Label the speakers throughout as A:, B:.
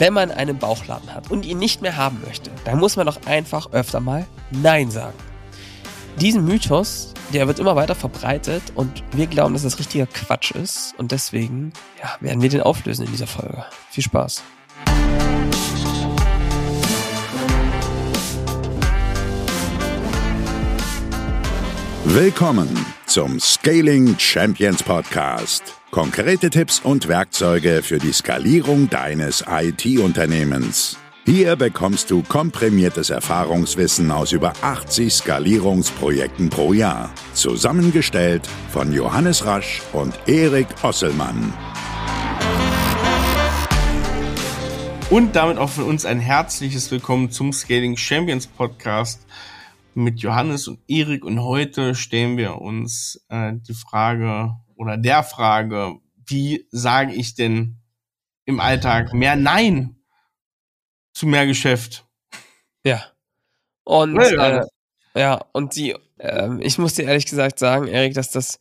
A: wenn man einen Bauchladen hat und ihn nicht mehr haben möchte, dann muss man doch einfach öfter mal Nein sagen. Diesen Mythos, der wird immer weiter verbreitet und wir glauben, dass das richtiger Quatsch ist und deswegen ja, werden wir den auflösen in dieser Folge. Viel Spaß.
B: Willkommen zum Scaling Champions Podcast. Konkrete Tipps und Werkzeuge für die Skalierung deines IT-Unternehmens. Hier bekommst du komprimiertes Erfahrungswissen aus über 80 Skalierungsprojekten pro Jahr. Zusammengestellt von Johannes Rasch und Erik Osselmann.
C: Und damit auch von uns ein herzliches Willkommen zum Scaling Champions Podcast mit Johannes und Erik und heute stellen wir uns äh, die Frage oder der Frage, wie sage ich denn im Alltag mehr Nein zu mehr Geschäft?
A: Ja. Und ja, äh, ja und die, äh, ich muss dir ehrlich gesagt sagen, Erik, dass das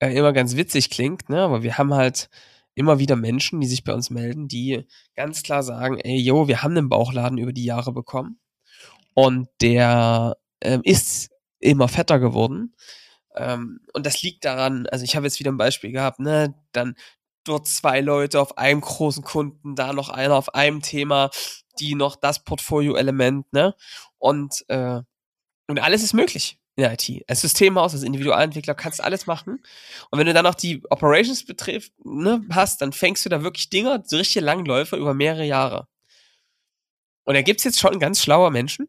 A: äh, immer ganz witzig klingt, ne? Aber wir haben halt immer wieder Menschen, die sich bei uns melden, die ganz klar sagen, ey, yo, wir haben einen Bauchladen über die Jahre bekommen. Und der ähm, ist immer fetter geworden. Ähm, und das liegt daran, also ich habe jetzt wieder ein Beispiel gehabt, ne, dann dort zwei Leute auf einem großen Kunden, da noch einer auf einem Thema, die noch das Portfolio-Element, ne? Und, äh, und alles ist möglich in der IT. Als Systemhaus, als Individualentwickler kannst du alles machen. Und wenn du dann noch die Operations betrifft, ne, hast, dann fängst du da wirklich Dinger, so richtige Langläufer über mehrere Jahre. Und da gibt's jetzt schon ganz schlaue Menschen,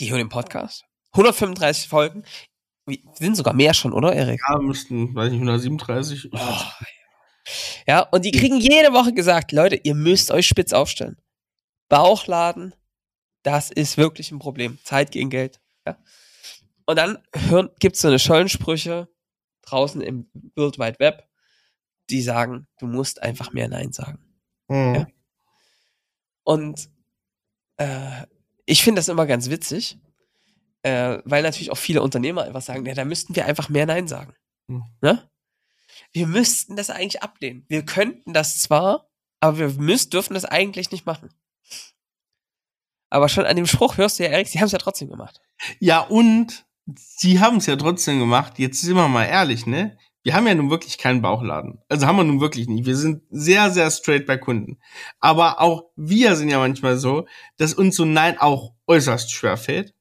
A: die hören den Podcast 135 Folgen. Sind sogar mehr schon, oder, Erik?
C: Ja, müssten, weiß nicht, 137. Oh.
A: Ja, und die kriegen jede Woche gesagt, Leute, ihr müsst euch spitz aufstellen. Bauchladen, das ist wirklich ein Problem. Zeit gegen Geld. Ja? Und dann hören, gibt's so eine Schollensprüche draußen im World Wide Web, die sagen, du musst einfach mehr Nein sagen. Mhm. Ja? Und äh, ich finde das immer ganz witzig, äh, weil natürlich auch viele Unternehmer einfach sagen, ja, da müssten wir einfach mehr Nein sagen. Mhm. Ne? Wir müssten das eigentlich ablehnen. Wir könnten das zwar, aber wir müssen, dürfen das eigentlich nicht machen. Aber schon an dem Spruch hörst du ja, Erik, sie haben es ja trotzdem gemacht.
C: Ja, und sie haben es ja trotzdem gemacht. Jetzt sind wir mal ehrlich, ne? Wir haben ja nun wirklich keinen Bauchladen. Also haben wir nun wirklich nicht. Wir sind sehr, sehr straight bei Kunden. Aber auch wir sind ja manchmal so, dass uns so Nein auch äußerst schwer fällt.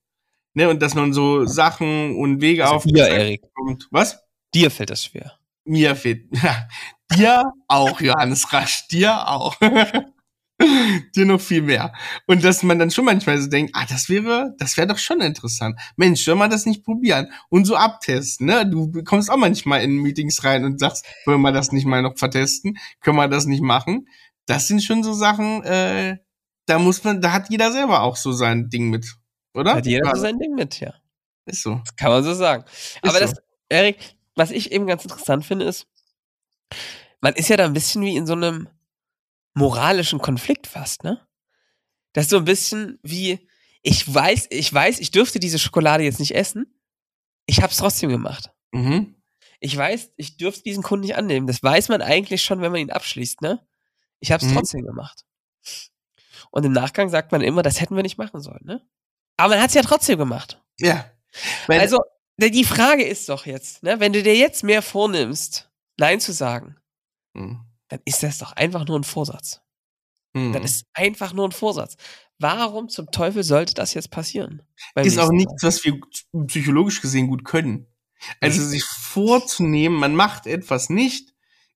C: Ne, und dass man so Sachen und Wege also auf
A: dir, Erik.
C: kommt. Was?
A: Dir fällt das schwer.
C: Mir fehlt. Ja, dir auch, Johannes Rasch, dir auch. dir noch viel mehr. Und dass man dann schon manchmal so denkt, ah, das wäre, das wäre doch schon interessant. Mensch, soll man das nicht probieren? Und so abtesten, ne? Du kommst auch manchmal in Meetings rein und sagst, wollen wir das nicht mal noch vertesten? Können wir das nicht machen? Das sind schon so Sachen, äh, da muss man, da hat jeder selber auch so sein Ding mit oder?
A: Hat jeder so sein Ding mit, ja.
C: Ist so.
A: Das kann man so sagen. Ist Aber das, Erik, was ich eben ganz interessant finde, ist, man ist ja da ein bisschen wie in so einem moralischen Konflikt fast, ne? Das ist so ein bisschen wie, ich weiß, ich weiß, ich dürfte diese Schokolade jetzt nicht essen. Ich hab's trotzdem gemacht. Mhm. Ich weiß, ich dürfte diesen Kunden nicht annehmen. Das weiß man eigentlich schon, wenn man ihn abschließt, ne? Ich hab's mhm. trotzdem gemacht. Und im Nachgang sagt man immer, das hätten wir nicht machen sollen, ne? Aber man hat es ja trotzdem gemacht.
C: Ja.
A: Meine also, die Frage ist doch jetzt, ne, wenn du dir jetzt mehr vornimmst, Nein zu sagen, mhm. dann ist das doch einfach nur ein Vorsatz. Mhm. Dann ist einfach nur ein Vorsatz. Warum zum Teufel sollte das jetzt passieren?
C: Ist auch nichts, was wir psychologisch gesehen gut können. Also sich vorzunehmen, man macht etwas nicht,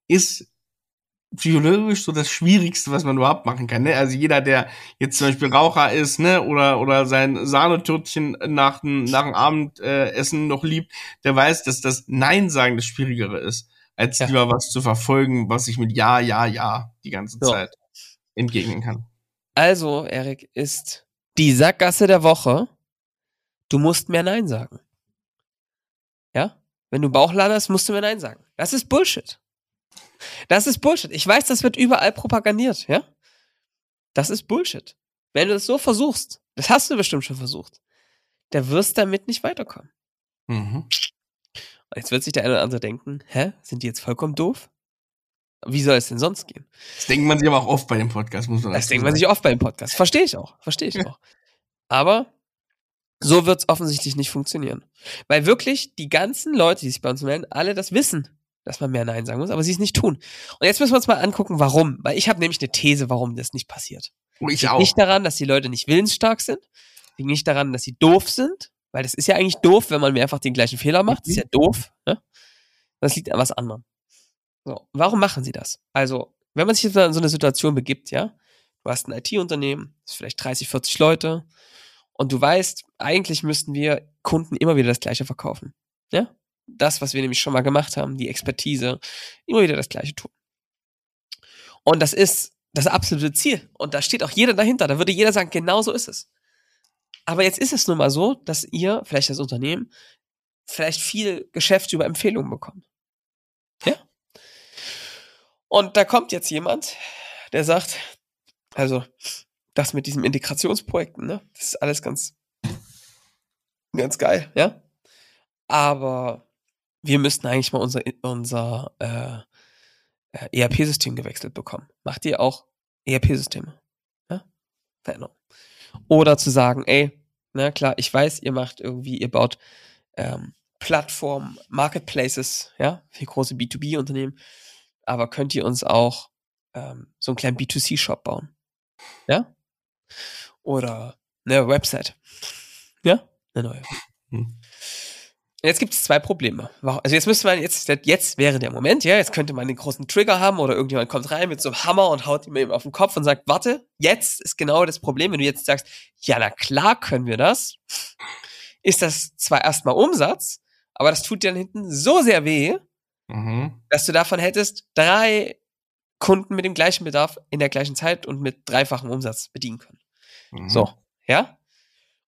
C: ist psychologisch so das Schwierigste, was man überhaupt machen kann. Ne? Also jeder, der jetzt zum Beispiel Raucher ist, ne, oder oder sein Sahnetörtchen nach dem nach dem Abendessen noch liebt, der weiß, dass das Nein sagen das Schwierigere ist, als ja. lieber was zu verfolgen, was ich mit Ja, Ja, Ja die ganze so. Zeit entgegnen kann.
A: Also, Erik, ist die Sackgasse der Woche. Du musst mehr Nein sagen. Ja? Wenn du Bauchladen hast, musst du mehr Nein sagen. Das ist Bullshit. Das ist Bullshit. Ich weiß, das wird überall propagandiert, ja? Das ist Bullshit. Wenn du das so versuchst, das hast du bestimmt schon versucht, der wirst damit nicht weiterkommen. Mhm. Jetzt wird sich der eine oder andere denken, hä, sind die jetzt vollkommen doof? Wie soll es denn sonst gehen?
C: Das denkt man sich aber auch oft bei dem Podcast, muss man
A: Das denkt man sich oft bei dem Podcast. Verstehe ich auch. Verstehe ich auch. Aber so wird es offensichtlich nicht funktionieren. Weil wirklich die ganzen Leute, die sich bei uns melden, alle das wissen, dass man mehr Nein sagen muss, aber sie es nicht tun. Und jetzt müssen wir uns mal angucken, warum. Weil ich habe nämlich eine These, warum das nicht passiert.
C: Oh, ich
A: liegt
C: auch.
A: nicht daran, dass die Leute nicht willensstark sind. Liegt nicht daran, dass sie doof sind. Weil das ist ja eigentlich doof, wenn man mehrfach den gleichen Fehler macht. Das ist ja doof. Ne? Das liegt an was anderem. So, warum machen sie das? Also, wenn man sich jetzt in so eine Situation begibt, ja, du hast ein IT-Unternehmen, das ist vielleicht 30, 40 Leute, und du weißt, eigentlich müssten wir Kunden immer wieder das Gleiche verkaufen. Ja? Das, was wir nämlich schon mal gemacht haben, die Expertise, immer wieder das Gleiche tun. Und das ist das absolute Ziel. Und da steht auch jeder dahinter. Da würde jeder sagen, genau so ist es. Aber jetzt ist es nun mal so, dass ihr, vielleicht das Unternehmen, vielleicht viel Geschäft über Empfehlungen bekommt. Ja? Und da kommt jetzt jemand, der sagt, also, das mit diesem Integrationsprojekten, ne? Das ist alles ganz, ganz geil, ja? Aber wir müssten eigentlich mal unser, unser äh, ERP-System gewechselt bekommen. Macht ihr auch ERP-Systeme? Ja? Veränderung. Oder zu sagen, ey, na klar, ich weiß, ihr macht irgendwie, ihr baut ähm, Plattformen, Marketplaces, ja, für große B2B-Unternehmen, aber könnt ihr uns auch ähm, so einen kleinen B2C-Shop bauen? Ja? Oder eine Website. Ja? Eine neue. Hm. Jetzt gibt es zwei Probleme. Also jetzt müsste man, jetzt, jetzt wäre der Moment, ja, jetzt könnte man den großen Trigger haben oder irgendjemand kommt rein mit so einem Hammer und haut ihm eben auf den Kopf und sagt, warte, jetzt ist genau das Problem, wenn du jetzt sagst, ja, na klar können wir das, ist das zwar erstmal Umsatz, aber das tut dir dann hinten so sehr weh, mhm. dass du davon hättest drei Kunden mit dem gleichen Bedarf in der gleichen Zeit und mit dreifachem Umsatz bedienen können. Mhm. So, ja?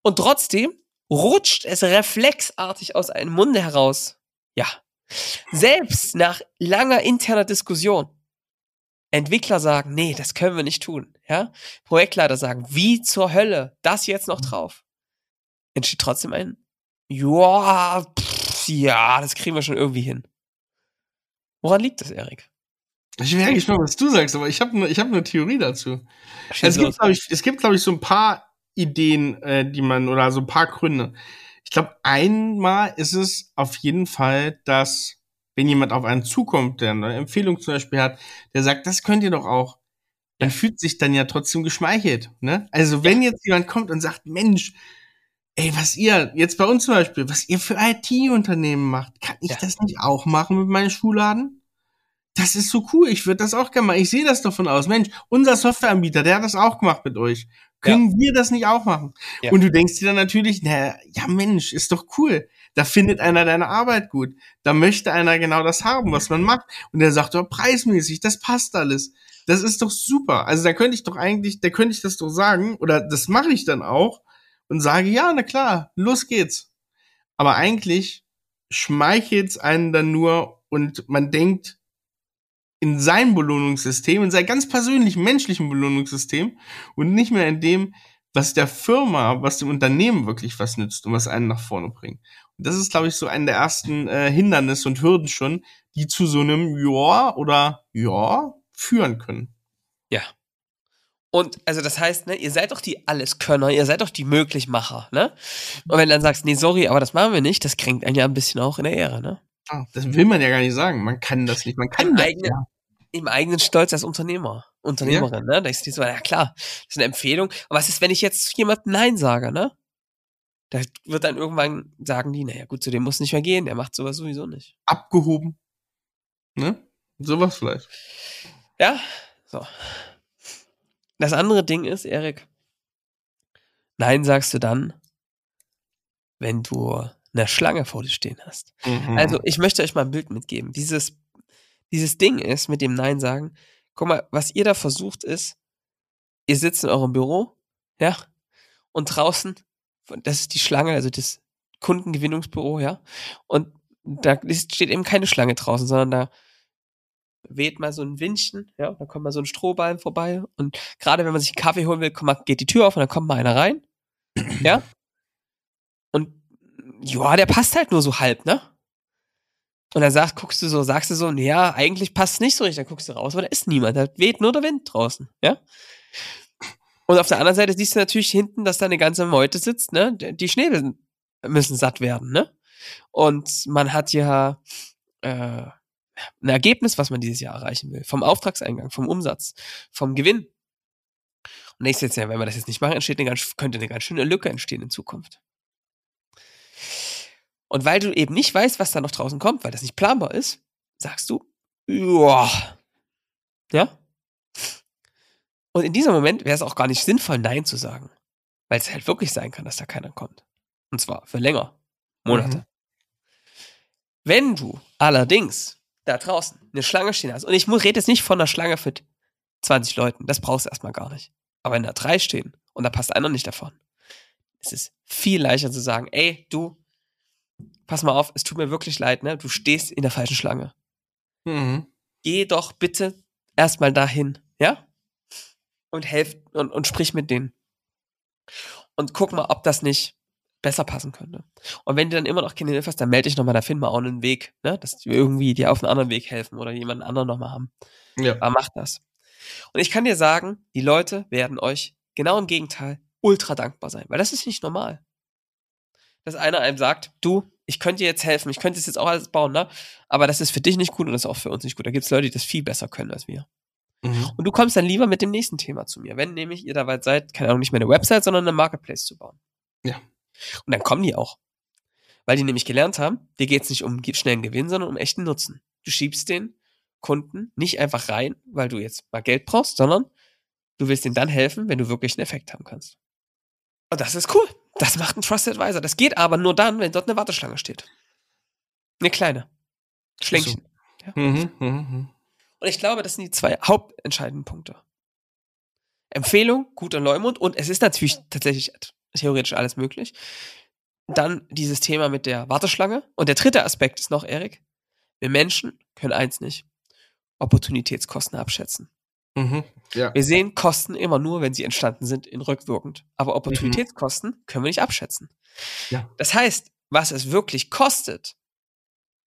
A: Und trotzdem rutscht es reflexartig aus einem Munde heraus. Ja. Selbst nach langer interner Diskussion. Entwickler sagen, nee, das können wir nicht tun. Ja? Projektleiter sagen, wie zur Hölle, das jetzt noch drauf. Entsteht trotzdem ein, ja, ja, das kriegen wir schon irgendwie hin. Woran liegt das, Erik?
C: Ich bin ja gespannt, was du sagst, aber ich habe ne, ich hab eine Theorie dazu. Es gibt, glaube ich, es gibt, glaube ich, so ein paar Ideen, äh, die man, oder so ein paar Gründe. Ich glaube, einmal ist es auf jeden Fall, dass wenn jemand auf einen zukommt, der eine Empfehlung zum Beispiel hat, der sagt, das könnt ihr doch auch, dann fühlt sich dann ja trotzdem geschmeichelt. Ne? Also wenn jetzt jemand kommt und sagt, Mensch, ey, was ihr, jetzt bei uns zum Beispiel, was ihr für IT-Unternehmen macht, kann ich ja. das nicht auch machen mit meinem Schuhladen? Das ist so cool, ich würde das auch gerne machen. Ich sehe das davon aus. Mensch, unser Softwareanbieter, der hat das auch gemacht mit euch. Können ja. wir das nicht auch machen? Ja. Und du denkst dir dann natürlich, na, ja Mensch, ist doch cool. Da findet einer deine Arbeit gut. Da möchte einer genau das haben, was man macht. Und der sagt doch preismäßig, das passt alles. Das ist doch super. Also da könnte ich doch eigentlich, da könnte ich das doch sagen, oder das mache ich dann auch und sage, ja, na klar, los geht's. Aber eigentlich schmeichelt's einen dann nur und man denkt, in sein Belohnungssystem, in sein ganz persönlichen menschlichen Belohnungssystem und nicht mehr in dem, was der Firma, was dem Unternehmen wirklich was nützt und was einen nach vorne bringt. Und das ist, glaube ich, so ein der ersten äh, Hindernisse und Hürden schon, die zu so einem Ja oder Ja führen können.
A: Ja. Und also das heißt, ne, ihr seid doch die Alleskönner, ihr seid doch die Möglichmacher, ne? Und wenn du dann sagst, nee, sorry, aber das machen wir nicht, das kränkt einen ja ein bisschen auch in der Ehre, ne?
C: Ah, das will man ja gar nicht sagen. Man kann das nicht. Man kann Im,
A: das, eigenen, ja. im eigenen Stolz als Unternehmer, Unternehmerin, ja. ne? Da ist die so, ja klar, das ist eine Empfehlung. Aber was ist, wenn ich jetzt jemand Nein sage, ne? Da wird dann irgendwann sagen die, naja, gut, zu dem muss nicht mehr gehen, der macht sowas sowieso nicht.
C: Abgehoben. Ne? Sowas vielleicht.
A: Ja, so. Das andere Ding ist, Erik, Nein sagst du dann, wenn du eine Schlange vor dir stehen hast. Mhm. Also ich möchte euch mal ein Bild mitgeben. Dieses, dieses Ding ist mit dem Nein sagen, guck mal, was ihr da versucht ist, ihr sitzt in eurem Büro, ja, und draußen, das ist die Schlange, also das Kundengewinnungsbüro, ja, und da steht eben keine Schlange draußen, sondern da weht mal so ein Windchen, ja, da kommt mal so ein Strohballen vorbei und gerade wenn man sich einen Kaffee holen will, kommt, geht die Tür auf und dann kommt mal einer rein, ja, und ja, der passt halt nur so halb, ne? Und dann sagst, guckst du so, sagst du so, ja, eigentlich passt es nicht so richtig. Dann guckst du raus, aber da ist niemand. Da weht nur der Wind draußen, ja. Und auf der anderen Seite siehst du natürlich hinten, dass da eine ganze Meute sitzt, ne? Die Schnäbel müssen satt werden, ne? Und man hat ja äh, ein Ergebnis, was man dieses Jahr erreichen will. Vom Auftragseingang, vom Umsatz, vom Gewinn. Und nächstes Jahr, wenn wir das jetzt nicht machen, entsteht eine ganz, könnte eine ganz schöne Lücke entstehen in Zukunft. Und weil du eben nicht weißt, was da noch draußen kommt, weil das nicht planbar ist, sagst du, ja. Ja? Und in diesem Moment wäre es auch gar nicht sinnvoll, Nein zu sagen. Weil es halt wirklich sein kann, dass da keiner kommt. Und zwar für länger. Monate. Mhm. Wenn du allerdings da draußen eine Schlange stehen hast, und ich rede jetzt nicht von einer Schlange für 20 Leuten, das brauchst du erstmal gar nicht. Aber wenn da drei stehen und da passt einer nicht davon, ist es viel leichter zu sagen, ey, du, pass mal auf, es tut mir wirklich leid, ne? Du stehst in der falschen Schlange. Mhm. Geh doch bitte erstmal dahin, ja? Und helf und, und sprich mit denen. Und guck mal, ob das nicht besser passen könnte. Und wenn du dann immer noch keine Hilfe hast, dann melde dich nochmal, da finden wir auch einen Weg, ne? Dass wir irgendwie dir auf einen anderen Weg helfen oder jemanden anderen nochmal haben. Ja. Aber mach das. Und ich kann dir sagen, die Leute werden euch genau im Gegenteil ultra dankbar sein, weil das ist nicht normal. Dass einer einem sagt, du, ich könnte dir jetzt helfen, ich könnte es jetzt auch alles bauen, ne? Aber das ist für dich nicht gut und das ist auch für uns nicht gut. Da gibt es Leute, die das viel besser können als wir. Mhm. Und du kommst dann lieber mit dem nächsten Thema zu mir, wenn nämlich ihr da weit seid, keine Ahnung, nicht mehr eine Website, sondern eine Marketplace zu bauen.
C: Ja.
A: Und dann kommen die auch. Weil die nämlich gelernt haben, dir geht es nicht um schnellen Gewinn, sondern um echten Nutzen. Du schiebst den Kunden nicht einfach rein, weil du jetzt mal Geld brauchst, sondern du willst ihnen dann helfen, wenn du wirklich einen Effekt haben kannst. Und das ist cool. Das macht ein Trusted Advisor. Das geht aber nur dann, wenn dort eine Warteschlange steht. Eine kleine. Schlänkchen. So. Ja. Mhm, mh, mh. Und ich glaube, das sind die zwei hauptentscheidenden Punkte. Empfehlung, guter Leumund und es ist natürlich tatsächlich theoretisch alles möglich. Dann dieses Thema mit der Warteschlange. Und der dritte Aspekt ist noch, Erik, wir Menschen können eins nicht. Opportunitätskosten abschätzen. Mhm, ja. Wir sehen Kosten immer nur, wenn sie entstanden sind, in rückwirkend. Aber Opportunitätskosten mhm. können wir nicht abschätzen. Ja. Das heißt, was es wirklich kostet,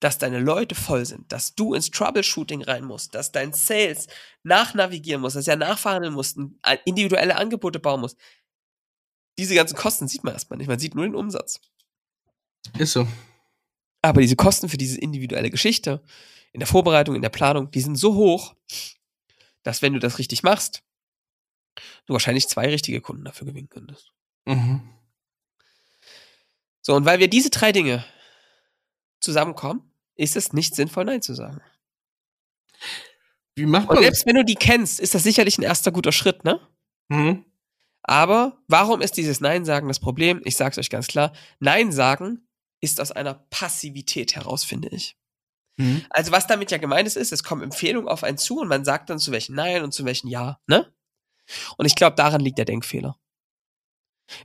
A: dass deine Leute voll sind, dass du ins Troubleshooting rein musst, dass dein Sales nachnavigieren muss, dass er nachverhandeln muss, individuelle Angebote bauen muss. Diese ganzen Kosten sieht man erstmal nicht. Man sieht nur den Umsatz.
C: Ist so.
A: Aber diese Kosten für diese individuelle Geschichte, in der Vorbereitung, in der Planung, die sind so hoch, dass wenn du das richtig machst, du wahrscheinlich zwei richtige Kunden dafür gewinnen könntest. Mhm. So, und weil wir diese drei Dinge zusammenkommen, ist es nicht sinnvoll, Nein zu sagen.
C: Wie macht man
A: Und selbst wenn du die kennst, ist das sicherlich ein erster guter Schritt, ne? Mhm. Aber warum ist dieses Nein sagen das Problem? Ich sag's euch ganz klar. Nein sagen ist aus einer Passivität heraus, finde ich. Mhm. Also was damit ja gemeint ist, ist, es kommen Empfehlungen auf einen zu und man sagt dann zu welchen Nein und zu welchen Ja, ne? Und ich glaube, daran liegt der Denkfehler.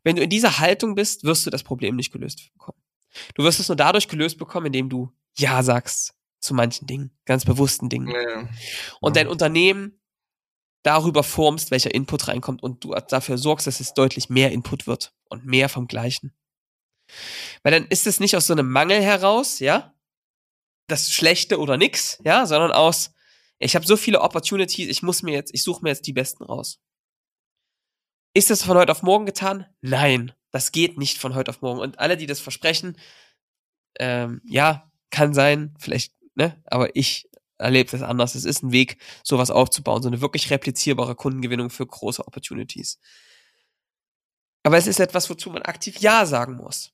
A: Wenn du in dieser Haltung bist, wirst du das Problem nicht gelöst bekommen. Du wirst es nur dadurch gelöst bekommen, indem du Ja sagst zu manchen Dingen, ganz bewussten Dingen. Ja. Und dein Unternehmen darüber formst, welcher Input reinkommt und du dafür sorgst, dass es deutlich mehr Input wird und mehr vom Gleichen. Weil dann ist es nicht aus so einem Mangel heraus, ja, das Schlechte oder nix, ja, sondern aus, ich habe so viele Opportunities, ich muss mir jetzt, ich suche mir jetzt die besten raus. Ist das von heute auf morgen getan? Nein, das geht nicht von heute auf morgen. Und alle, die das versprechen, ähm, ja, kann sein, vielleicht, ne, aber ich erlebe das anders. Es ist ein Weg, sowas aufzubauen, so eine wirklich replizierbare Kundengewinnung für große Opportunities. Aber es ist etwas, wozu man aktiv Ja sagen muss.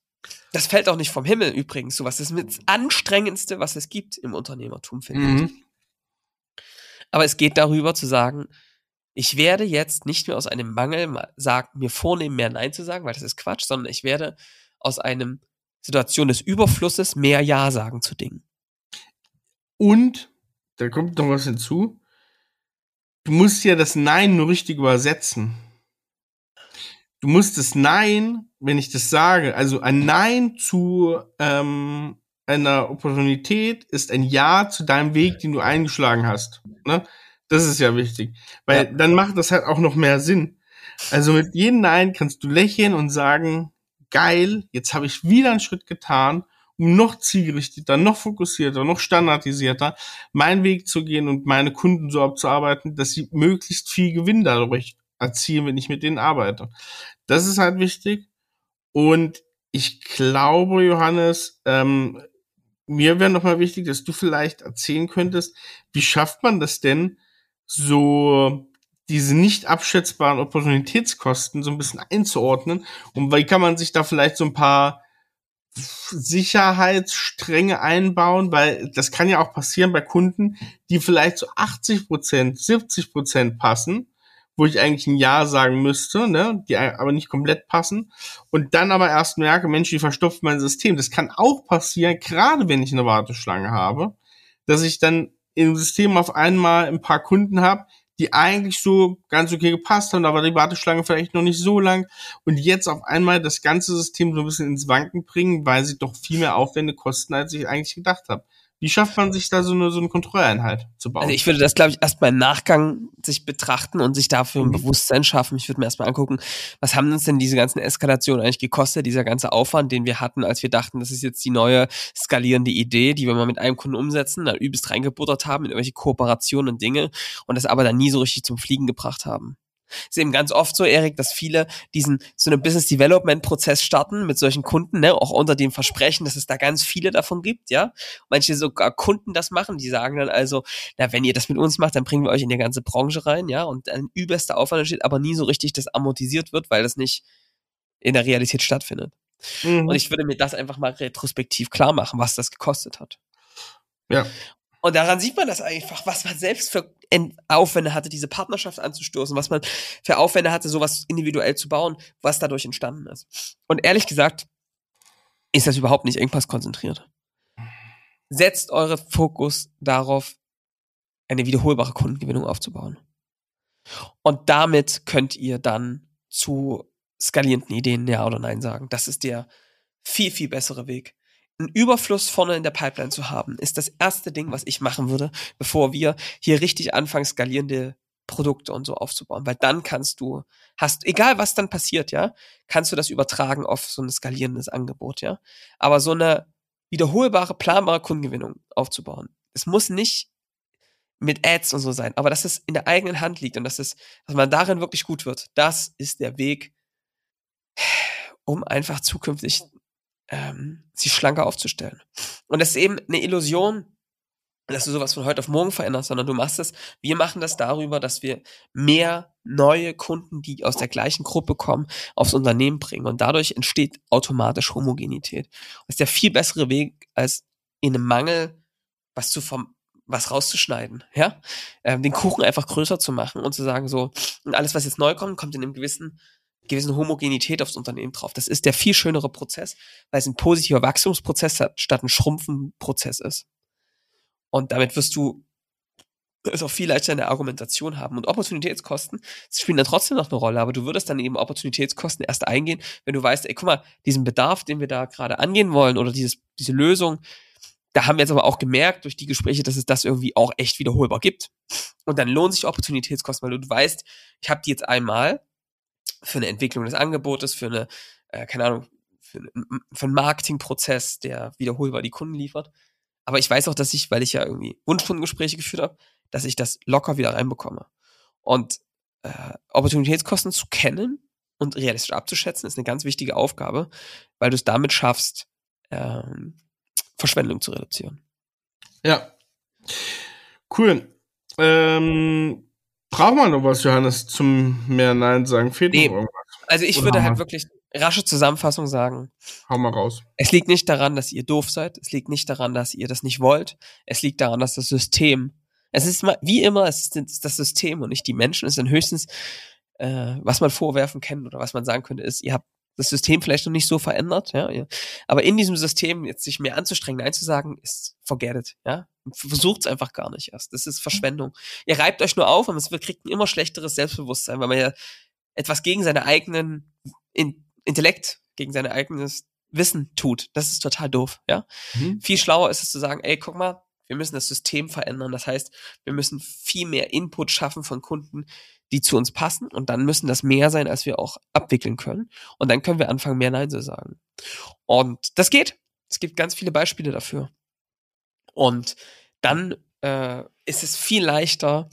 A: Das fällt auch nicht vom Himmel übrigens. Sowas das ist das anstrengendste, was es gibt im Unternehmertum, finde mhm. ich. Aber es geht darüber zu sagen, ich werde jetzt nicht mehr aus einem Mangel sagen, mir vornehmen, mehr Nein zu sagen, weil das ist Quatsch, sondern ich werde aus einem Situation des Überflusses mehr Ja sagen zu Dingen.
C: Und, da kommt noch was hinzu, du musst ja das Nein nur richtig übersetzen. Du musst das Nein wenn ich das sage, also ein Nein zu ähm, einer Opportunität ist ein Ja zu deinem Weg, den du eingeschlagen hast. Ne? Das ist ja wichtig. Weil ja. dann macht das halt auch noch mehr Sinn. Also mit jedem Nein kannst du lächeln und sagen, geil, jetzt habe ich wieder einen Schritt getan noch zielgerichteter, noch fokussierter, noch standardisierter meinen Weg zu gehen und meine Kunden so abzuarbeiten, dass sie möglichst viel Gewinn dadurch erzielen, wenn ich mit denen arbeite. Das ist halt wichtig. Und ich glaube, Johannes, ähm, mir wäre nochmal wichtig, dass du vielleicht erzählen könntest, wie schafft man das denn, so diese nicht abschätzbaren Opportunitätskosten so ein bisschen einzuordnen? Und wie kann man sich da vielleicht so ein paar Sicherheitsstränge einbauen, weil das kann ja auch passieren bei Kunden, die vielleicht zu 80 Prozent, 70 Prozent passen wo ich eigentlich ein Ja sagen müsste, ne, die aber nicht komplett passen. Und dann aber erst merke, Mensch, die verstopft mein System. Das kann auch passieren, gerade wenn ich eine Warteschlange habe, dass ich dann im System auf einmal ein paar Kunden habe, die eigentlich so ganz okay gepasst haben, aber die Warteschlange vielleicht noch nicht so lang und jetzt auf einmal das ganze System so ein bisschen ins Wanken bringen, weil sie doch viel mehr Aufwände kosten, als ich eigentlich gedacht habe. Wie schafft man sich da so eine, so eine Kontrolleinheit zu bauen?
A: Also ich würde das, glaube ich, erstmal im Nachgang sich betrachten und sich dafür ein mhm. Bewusstsein schaffen. Ich würde mir erstmal angucken, was haben uns denn diese ganzen Eskalationen eigentlich gekostet, dieser ganze Aufwand, den wir hatten, als wir dachten, das ist jetzt die neue skalierende Idee, die wir mal mit einem Kunden umsetzen, da übelst reingebuttert haben in irgendwelche Kooperationen und Dinge und das aber dann nie so richtig zum Fliegen gebracht haben ist eben ganz oft so, Erik, dass viele diesen so einen Business Development Prozess starten mit solchen Kunden, ne, auch unter dem Versprechen, dass es da ganz viele davon gibt, ja. Manche sogar Kunden das machen, die sagen dann also, na, wenn ihr das mit uns macht, dann bringen wir euch in die ganze Branche rein, ja, und ein übelster Aufwand entsteht, aber nie so richtig das amortisiert wird, weil das nicht in der Realität stattfindet. Mhm. Und ich würde mir das einfach mal retrospektiv klar machen, was das gekostet hat.
C: Ja.
A: Und daran sieht man das einfach, was man selbst für Aufwände hatte, diese Partnerschaft anzustoßen, was man für Aufwände hatte, sowas individuell zu bauen, was dadurch entstanden ist. Und ehrlich gesagt, ist das überhaupt nicht irgendwas konzentriert. Setzt eure Fokus darauf, eine wiederholbare Kundengewinnung aufzubauen. Und damit könnt ihr dann zu skalierenden Ideen Ja oder Nein sagen. Das ist der viel, viel bessere Weg einen Überfluss vorne in der Pipeline zu haben, ist das erste Ding, was ich machen würde, bevor wir hier richtig anfangen, skalierende Produkte und so aufzubauen. Weil dann kannst du, hast, egal was dann passiert, ja, kannst du das übertragen auf so ein skalierendes Angebot, ja. Aber so eine wiederholbare, planbare Kundengewinnung aufzubauen. Es muss nicht mit Ads und so sein, aber dass es in der eigenen Hand liegt und dass es, dass man darin wirklich gut wird, das ist der Weg, um einfach zukünftig ähm, sich schlanker aufzustellen. Und das ist eben eine Illusion, dass du sowas von heute auf morgen veränderst, sondern du machst es, wir machen das darüber, dass wir mehr neue Kunden, die aus der gleichen Gruppe kommen, aufs Unternehmen bringen. Und dadurch entsteht automatisch Homogenität. Das ist der viel bessere Weg, als in einem Mangel was zu vom, was rauszuschneiden, ja, ähm, den Kuchen einfach größer zu machen und zu sagen so, und alles, was jetzt neu kommt, kommt in einem gewissen gewissen Homogenität aufs Unternehmen drauf. Das ist der viel schönere Prozess, weil es ein positiver Wachstumsprozess hat, statt ein Schrumpfenprozess ist. Und damit wirst du es auch viel leichter in der Argumentation haben. Und Opportunitätskosten spielen dann trotzdem noch eine Rolle, aber du würdest dann eben Opportunitätskosten erst eingehen, wenn du weißt, ey, guck mal, diesen Bedarf, den wir da gerade angehen wollen oder dieses, diese Lösung, da haben wir jetzt aber auch gemerkt durch die Gespräche, dass es das irgendwie auch echt wiederholbar gibt. Und dann lohnt sich Opportunitätskosten, weil du weißt, ich habe die jetzt einmal für eine Entwicklung des Angebotes, für eine, äh, keine Ahnung, für, einen Marketingprozess, der wiederholbar die Kunden liefert. Aber ich weiß auch, dass ich, weil ich ja irgendwie Wunschkundengespräche geführt habe, dass ich das locker wieder reinbekomme. Und äh, Opportunitätskosten zu kennen und realistisch abzuschätzen, ist eine ganz wichtige Aufgabe, weil du es damit schaffst, ähm, Verschwendung zu reduzieren.
C: Ja. Cool. Ähm, Braucht man noch was, Johannes, zum mehr Nein sagen? Fehlt nee. noch irgendwas?
A: Also ich Oder würde halt wirklich rasche Zusammenfassung sagen.
C: Hau mal raus.
A: Es liegt nicht daran, dass ihr doof seid. Es liegt nicht daran, dass ihr das nicht wollt. Es liegt daran, dass das System, es ist mal, wie immer, es ist das System und nicht die Menschen. Es sind höchstens, äh, was man vorwerfen kann oder was man sagen könnte, ist, ihr habt das System vielleicht noch nicht so verändert, ja, ja. Aber in diesem System jetzt sich mehr anzustrengen, Nein zu sagen, ist forget it, ja. Versucht es einfach gar nicht erst. Das ist Verschwendung. Ihr reibt euch nur auf und es kriegt ein immer schlechteres Selbstbewusstsein, weil man ja etwas gegen seine eigenen in Intellekt, gegen sein eigenes Wissen tut. Das ist total doof, ja. Mhm. Viel schlauer ist es zu sagen, ey, guck mal, wir müssen das System verändern. Das heißt, wir müssen viel mehr Input schaffen von Kunden, die zu uns passen. Und dann müssen das mehr sein, als wir auch abwickeln können. Und dann können wir anfangen, mehr Nein zu sagen. Und das geht. Es gibt ganz viele Beispiele dafür. Und dann äh, ist es viel leichter,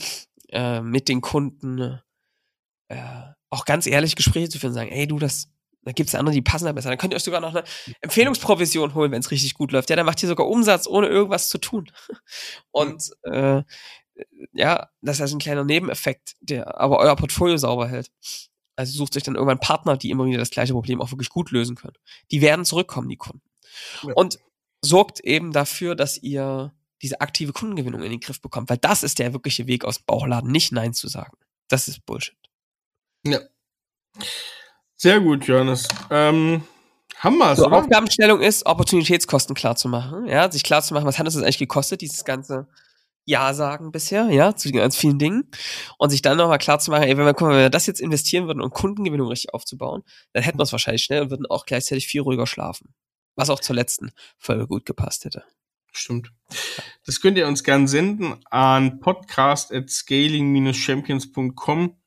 A: äh, mit den Kunden äh, auch ganz ehrlich Gespräche zu führen, sagen, ey du, das, da gibt es andere, die passen da besser. Dann könnt ihr euch sogar noch eine Empfehlungsprovision holen, wenn es richtig gut läuft. Ja, dann macht ihr sogar Umsatz, ohne irgendwas zu tun. Und äh, ja, das ist also ein kleiner Nebeneffekt, der aber euer Portfolio sauber hält. Also sucht euch dann irgendwann Partner, die immer wieder das gleiche Problem auch wirklich gut lösen können. Die werden zurückkommen, die Kunden. Ja. Und sorgt eben dafür, dass ihr diese aktive Kundengewinnung in den Griff bekommt, weil das ist der wirkliche Weg aus dem Bauchladen, nicht Nein zu sagen. Das ist Bullshit.
C: Ja. Sehr gut, Johannes. Ähm, haben wir es,
A: so, Aufgabenstellung ist, Opportunitätskosten klar zu machen, ja, sich klar zu machen, was hat es eigentlich gekostet, dieses ganze Ja sagen bisher, ja, zu ganz vielen Dingen und sich dann nochmal klar zu machen, ey, wenn wir, guck mal, wenn wir das jetzt investieren würden, um Kundengewinnung richtig aufzubauen, dann hätten wir es wahrscheinlich schnell und würden auch gleichzeitig viel ruhiger schlafen. Was auch zur letzten Folge gut gepasst hätte.
C: Stimmt. Das könnt ihr uns gern senden an podcast at scaling-champions.com.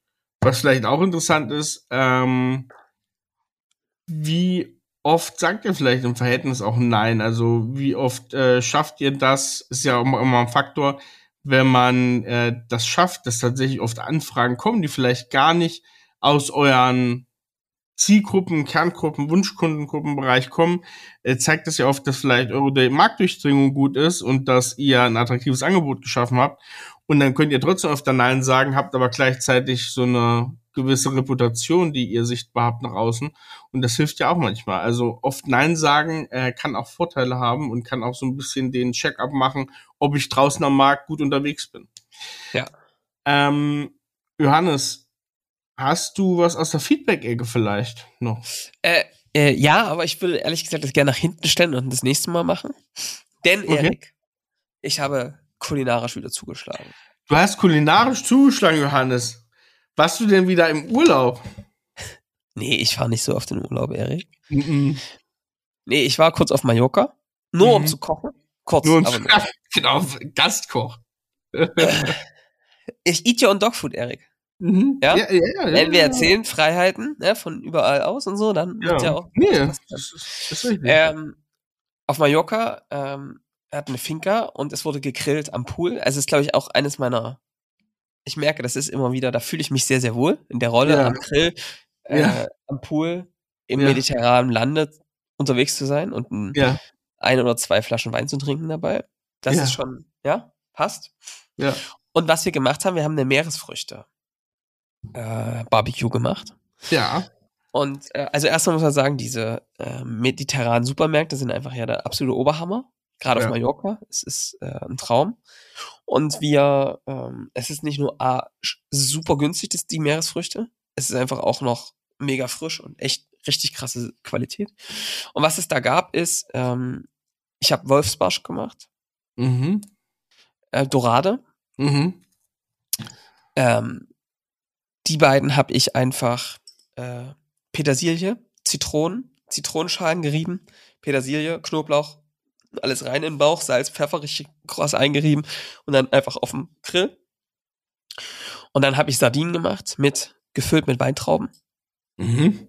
C: Was vielleicht auch interessant ist, ähm, wie oft sagt ihr vielleicht im Verhältnis auch Nein? Also wie oft äh, schafft ihr das? Ist ja immer, immer ein Faktor, wenn man äh, das schafft, dass tatsächlich oft Anfragen kommen, die vielleicht gar nicht aus euren Zielgruppen, Kerngruppen, Wunschkundengruppenbereich kommen, äh, zeigt das ja oft, dass vielleicht eure Marktdurchdringung gut ist und dass ihr ein attraktives Angebot geschaffen habt. Und dann könnt ihr trotzdem öfter Nein sagen, habt aber gleichzeitig so eine gewisse Reputation, die ihr sichtbar habt nach außen. Und das hilft ja auch manchmal. Also oft Nein sagen äh, kann auch Vorteile haben und kann auch so ein bisschen den Check-up machen, ob ich draußen am Markt gut unterwegs bin.
A: Ja.
C: Ähm, Johannes, Hast du was aus der Feedback-Ecke vielleicht noch?
A: Äh, äh, ja, aber ich würde ehrlich gesagt das gerne nach hinten stellen und das nächste Mal machen. Denn, okay. Erik, ich habe kulinarisch wieder zugeschlagen.
C: Du hast kulinarisch zugeschlagen, Johannes. Warst du denn wieder im Urlaub?
A: Nee, ich fahre nicht so oft in Urlaub, Erik. Mm -mm. Nee, ich war kurz auf Mallorca, nur mm um mhm. zu kochen. Kurz,
C: nur aber nur. genau, Gastkoch.
A: ich eat your own dog food, Erik. Mhm. Ja? Ja, ja, ja, Wenn wir erzählen Freiheiten ja, von überall aus und so, dann
C: ja, ja auch. Nee, das, das.
A: Ähm, auf Mallorca, ähm, er hat eine Finca und es wurde gegrillt am Pool. Also ist, glaube ich, auch eines meiner. Ich merke, das ist immer wieder, da fühle ich mich sehr, sehr wohl in der Rolle ja. am Grill, äh, ja. am Pool, im mediterranen Lande unterwegs zu sein und ein, ja. ein oder zwei Flaschen Wein zu trinken dabei. Das ist schon, ja, passt.
C: Ja.
A: Und was wir gemacht haben, wir haben eine Meeresfrüchte äh, Barbecue gemacht.
C: Ja.
A: Und äh, also erstmal muss man sagen, diese äh, mediterranen Supermärkte sind einfach ja der absolute Oberhammer. Gerade ja. auf Mallorca. Es ist äh, ein Traum. Und wir, ähm, es ist nicht nur A, super günstig, das, die Meeresfrüchte. Es ist einfach auch noch mega frisch und echt richtig krasse Qualität. Und was es da gab, ist, ähm, ich habe Wolfsbarsch gemacht.
C: Mhm.
A: Äh, Dorade.
C: Mhm.
A: Ähm, die beiden habe ich einfach äh, Petersilie, Zitronen, Zitronenschalen gerieben, Petersilie, Knoblauch, alles rein in den Bauch, Salz, Pfeffer richtig kross eingerieben und dann einfach auf dem Grill. Und dann habe ich Sardinen gemacht, mit gefüllt mit Weintrauben.
C: Mhm.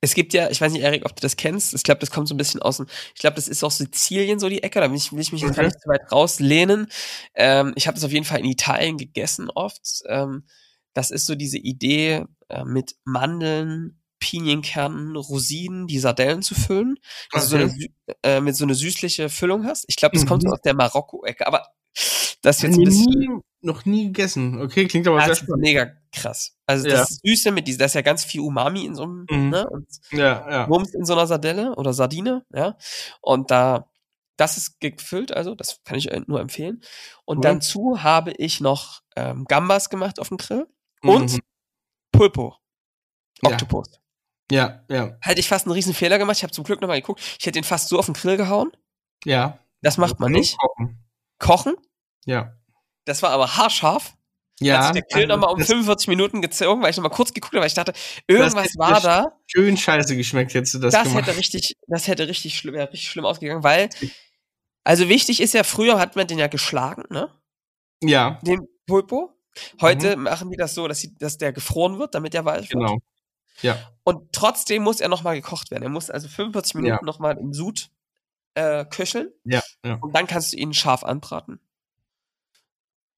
A: Es gibt ja, ich weiß nicht, Erik, ob du das kennst. Ich glaube, das kommt so ein bisschen aus dem, ich glaube, das ist auch Sizilien so die Ecke, da will ich, will ich mich jetzt gar nicht zu weit rauslehnen. Ähm, ich habe das auf jeden Fall in Italien gegessen oft. Ähm, das ist so diese Idee, äh, mit Mandeln, Pinienkernen, Rosinen, die Sardellen zu füllen. Also okay. so eine, äh, mit so eine süßliche Füllung hast. Ich glaube, das mhm. kommt so aus der Marokko-Ecke, aber das ist jetzt ein bisschen.
C: Nie, noch nie gegessen. Okay, klingt aber
A: sehr spannend. Mega krass. Also das ja. Süße mit diesem, da ist ja ganz viel Umami in so einem, mhm. ne? Und
C: ja, ja.
A: Wumms in so einer Sardelle oder Sardine, ja. Und da, das ist gefüllt, also das kann ich nur empfehlen. Und mhm. dann zu habe ich noch ähm, Gambas gemacht auf dem Grill. Und mhm. Pulpo. Octopus.
C: Ja, ja.
A: Hätte ich fast einen riesen Fehler gemacht. Ich habe zum Glück nochmal geguckt. Ich hätte ihn fast so auf den Grill gehauen.
C: Ja.
A: Das macht man nicht.
C: Kochen.
A: Kochen?
C: Ja.
A: Das war aber haarscharf.
C: Ja. Hat
A: sich der Grill also, nochmal um 45 Minuten gezogen, weil ich nochmal kurz geguckt habe, weil ich dachte, irgendwas war da.
C: Schön scheiße geschmeckt hättest du das,
A: das gemacht. hätte richtig, das hätte richtig schlimm, ja, richtig schlimm ausgegangen, weil, also wichtig ist ja, früher hat man den ja geschlagen, ne?
C: Ja.
A: Den Pulpo. Heute mhm. machen die das so, dass, sie, dass der gefroren wird, damit der weich
C: genau.
A: wird.
C: Ja.
A: Und trotzdem muss er nochmal gekocht werden. Er muss also 45 Minuten ja. nochmal im Sud äh, köcheln.
C: Ja, ja.
A: Und dann kannst du ihn scharf anbraten.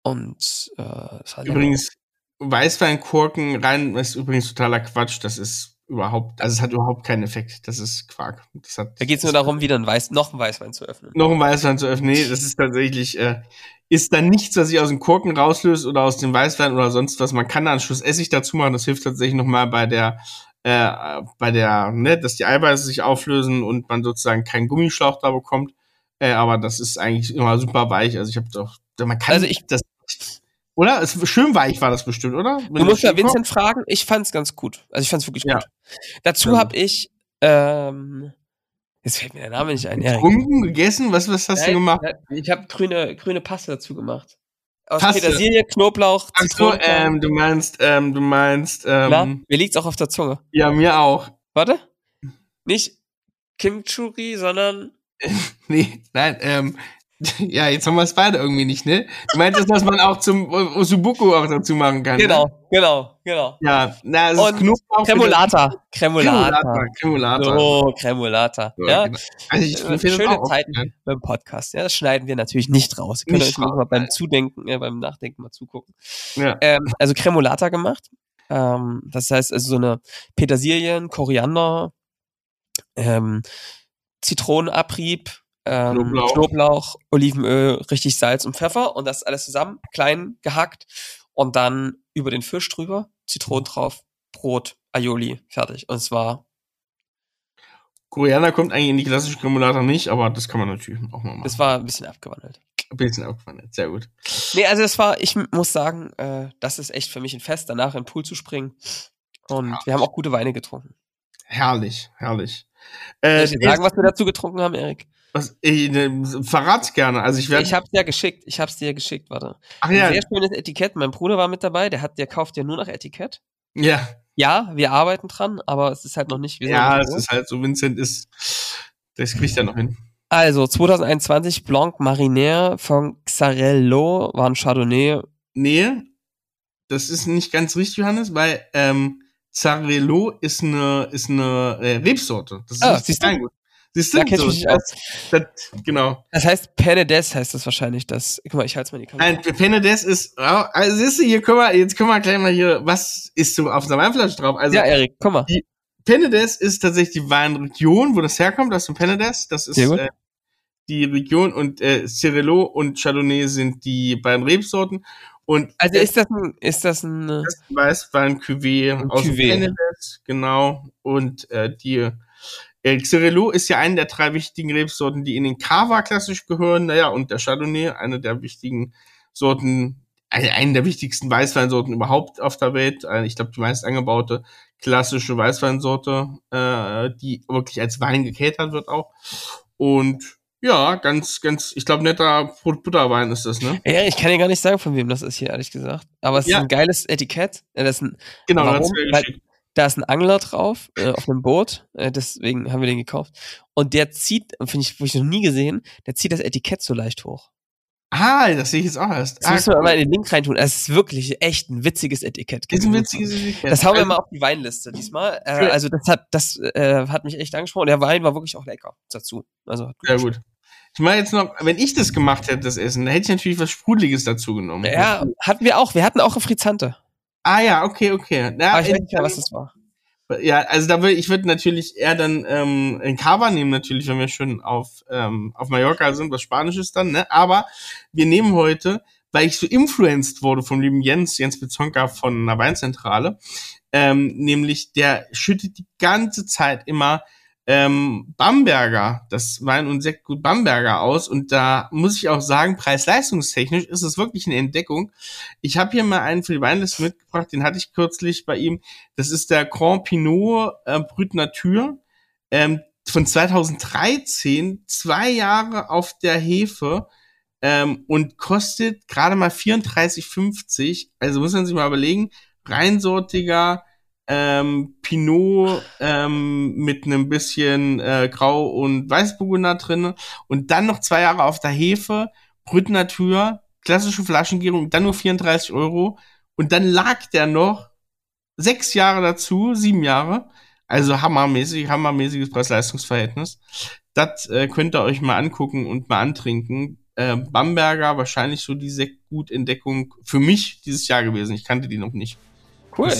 A: Und äh, das
C: hat übrigens Weißweinkorken rein ist übrigens totaler Quatsch. Das ist überhaupt, also es hat überhaupt keinen Effekt. Das ist Quark. Das hat,
A: da geht es nur darum, wieder ein Weiß, noch ein Weißwein zu öffnen.
C: Noch ein Weißwein zu öffnen. Nee, das ist tatsächlich, äh, ist dann nichts, was sich aus dem Korken rauslöst oder aus dem Weißwein oder sonst was. Man kann da einen Schuss Essig dazu machen. Das hilft tatsächlich nochmal bei der, äh, bei der, ne, dass die Eiweiße sich auflösen und man sozusagen keinen Gummischlauch da bekommt. Äh, aber das ist eigentlich immer super weich. Also ich habe doch, man kann
A: also ich, das
C: oder? Es, schön weich war das bestimmt, oder?
A: Wenn du musst ja Vincent kommt? fragen. Ich fand's ganz gut. Also ich fand's wirklich ja. gut. Dazu ja. habe ich, ähm, jetzt fällt mir der Name nicht ein.
C: Getrunken, gegessen? Was, was hast ja, du gemacht?
A: Ich habe grüne, grüne Paste dazu gemacht. Aus Paste. Petersilie, Knoblauch,
C: Ach so, ähm, du meinst, ähm, du meinst, ähm, Na,
A: mir liegt's auch auf der Zunge.
C: Ja, mir auch.
A: Warte. Nicht Kimchuri, sondern
C: nee, nein, ähm, Ja, jetzt haben wir es beide irgendwie nicht, ne? Du meintest, dass man auch zum Osubuku auch dazu machen kann.
A: Genau, ne? genau, genau.
C: Ja, na, es
A: Und Knoblauch. Kremulata. Kremulata.
C: Kremulata.
A: Oh, Kremulata. So, ja.
C: Genau. Also ich äh,
A: Schöne Zeiten ja. beim Podcast. Ja, das schneiden wir natürlich nicht raus. Ihr könnt euch mal beim Zudenken, äh, beim Nachdenken mal zugucken. Ja. Ähm, also Kremulata gemacht. Ähm, das heißt also so eine Petersilien, Koriander, ähm, Zitronenabrieb, ähm, Knoblauch. Knoblauch, Olivenöl, richtig Salz und Pfeffer und das alles zusammen, klein gehackt und dann über den Fisch drüber, Zitronen drauf, Brot, Aioli, fertig. Und zwar
C: Koreaner kommt eigentlich in die klassische Kremulata nicht, aber das kann man natürlich auch mal machen.
A: Das war ein bisschen abgewandelt.
C: Ein bisschen abgewandelt, sehr gut.
A: Nee, also das war, ich muss sagen, äh, das ist echt für mich ein Fest, danach in den Pool zu springen. Und ja. wir haben auch gute Weine getrunken.
C: Herrlich, herrlich.
A: Äh, sagen, was wir dazu getrunken haben, Erik?
C: Was, ich, ne, verrat's gerne. Also ich werde.
A: Ich hab's dir geschickt. Ich hab's dir geschickt, warte. Ach ja. Ein sehr schönes Etikett. Mein Bruder war mit dabei. Der hat, der kauft ja nur nach Etikett.
C: Ja.
A: Ja, wir arbeiten dran, aber es ist halt noch nicht.
C: Ja, es ist halt so. Vincent ist, das kriegt er noch hin.
A: Also 2021 Blanc Marinaire von Xarello war ein Chardonnay.
C: Nee, das ist nicht ganz richtig, Johannes, weil ähm, Zarello ist eine ist eine äh, Rebsorte. Das ist
A: ah, siehst du?
C: gut. Siehst du? Da
A: mich das,
C: das, genau.
A: Das heißt, Penedes heißt das wahrscheinlich. Das, guck mal, ich halte mal die
C: Kamera. Nein, Penedes ist, also siehst du, hier, guck mal, jetzt können wir gleich mal hier, was ist so auf der Weinflasche drauf? Also,
A: ja, Erik, komm mal. Die
C: Penedes ist tatsächlich die Weinregion, wo das herkommt, das ist ein Penedes. Das ist äh, die Region und äh, Cirello und Chardonnay sind die beiden Rebsorten. Und
A: also ist das ein, ist das ein,
C: das Weißwein Cuvée aus Cuvée. Penedes, genau. Und äh, die äh, Xerello ist ja eine der drei wichtigen Rebsorten, die in den Cava klassisch gehören. Naja, und der Chardonnay, eine der wichtigen Sorten, eine, eine der wichtigsten Weißweinsorten überhaupt auf der Welt. Ich glaube, die meist angebaute klassische Weißweinsorte, äh, die wirklich als Wein geketert wird auch. Und ja, ganz, ganz, ich glaube, netter Butterwein ist das, ne?
A: Ja, ich kann dir gar nicht sagen, von wem das ist hier, ehrlich gesagt. Aber es ja. ist ein geiles Etikett. Das ist ein,
C: genau, warum?
A: Weil, da ist ein Angler drauf, äh, auf einem Boot, äh, deswegen haben wir den gekauft. Und der zieht, finde ich, wo ich noch nie gesehen, der zieht das Etikett so leicht hoch.
C: Ah, das sehe ich jetzt auch erst.
A: Das
C: ah,
A: müssen wir cool. mal in den Link reintun. Es ist wirklich echt ein witziges Etikett.
C: Ist ein witziges Etikett.
A: Das hauen wir mal auf die Weinliste diesmal. Äh, also das hat, das äh, hat mich echt angesprochen. Der Wein war wirklich auch lecker dazu. Also
C: gut Sehr gut. Ich meine jetzt noch, wenn ich das gemacht hätte, das Essen, dann hätte ich natürlich was Sprudeliges dazu genommen.
A: Ja, hatten wir auch. Wir hatten auch eine Frizzante.
C: Ah ja, okay, okay.
A: Na, Aber ich weiß nicht mehr, was das war.
C: Ja, also da würde ich würde natürlich eher dann ähm, in Cava nehmen natürlich, wenn wir schon auf ähm, auf Mallorca sind, was Spanisches dann, ne? Aber wir nehmen heute, weil ich so influenced wurde vom lieben Jens, Jens Bezonka von einer Weinzentrale, ähm, nämlich der schüttet die ganze Zeit immer ähm, Bamberger, das Wein- und Sektgut Bamberger aus. Und da muss ich auch sagen, preis-leistungstechnisch ist es wirklich eine Entdeckung. Ich habe hier mal einen für die Weinliste mitgebracht, den hatte ich kürzlich bei ihm. Das ist der Grand Pinot äh, Brut Nature ähm, von 2013, zwei Jahre auf der Hefe ähm, und kostet gerade mal 34,50. Also muss man sich mal überlegen, reinsortiger ähm, Pinot ähm, mit einem bisschen äh, Grau- und Weißburgunder drin und dann noch zwei Jahre auf der Hefe, Brüt Natur, klassische Flaschengärung, dann nur 34 Euro und dann lag der noch sechs Jahre dazu, sieben Jahre, Also hammermäßig, hammermäßiges Preis-Leistungs-Verhältnis. Das äh, könnt ihr euch mal angucken und mal antrinken. Äh, Bamberger, wahrscheinlich so die Sektgutentdeckung für mich dieses Jahr gewesen. Ich kannte die noch nicht.
A: Cool.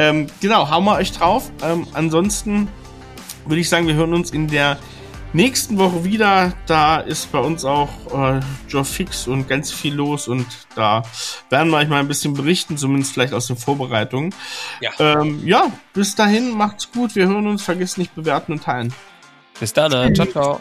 C: Ähm, genau, hauen wir euch drauf. Ähm, ansonsten würde ich sagen, wir hören uns in der nächsten Woche wieder. Da ist bei uns auch äh, Joe Fix und ganz viel los und da werden wir euch mal ein bisschen berichten, zumindest vielleicht aus den Vorbereitungen. Ja, ähm, ja bis dahin, macht's gut. Wir hören uns. Vergesst nicht bewerten und teilen.
A: Bis dann. Ciao, ciao.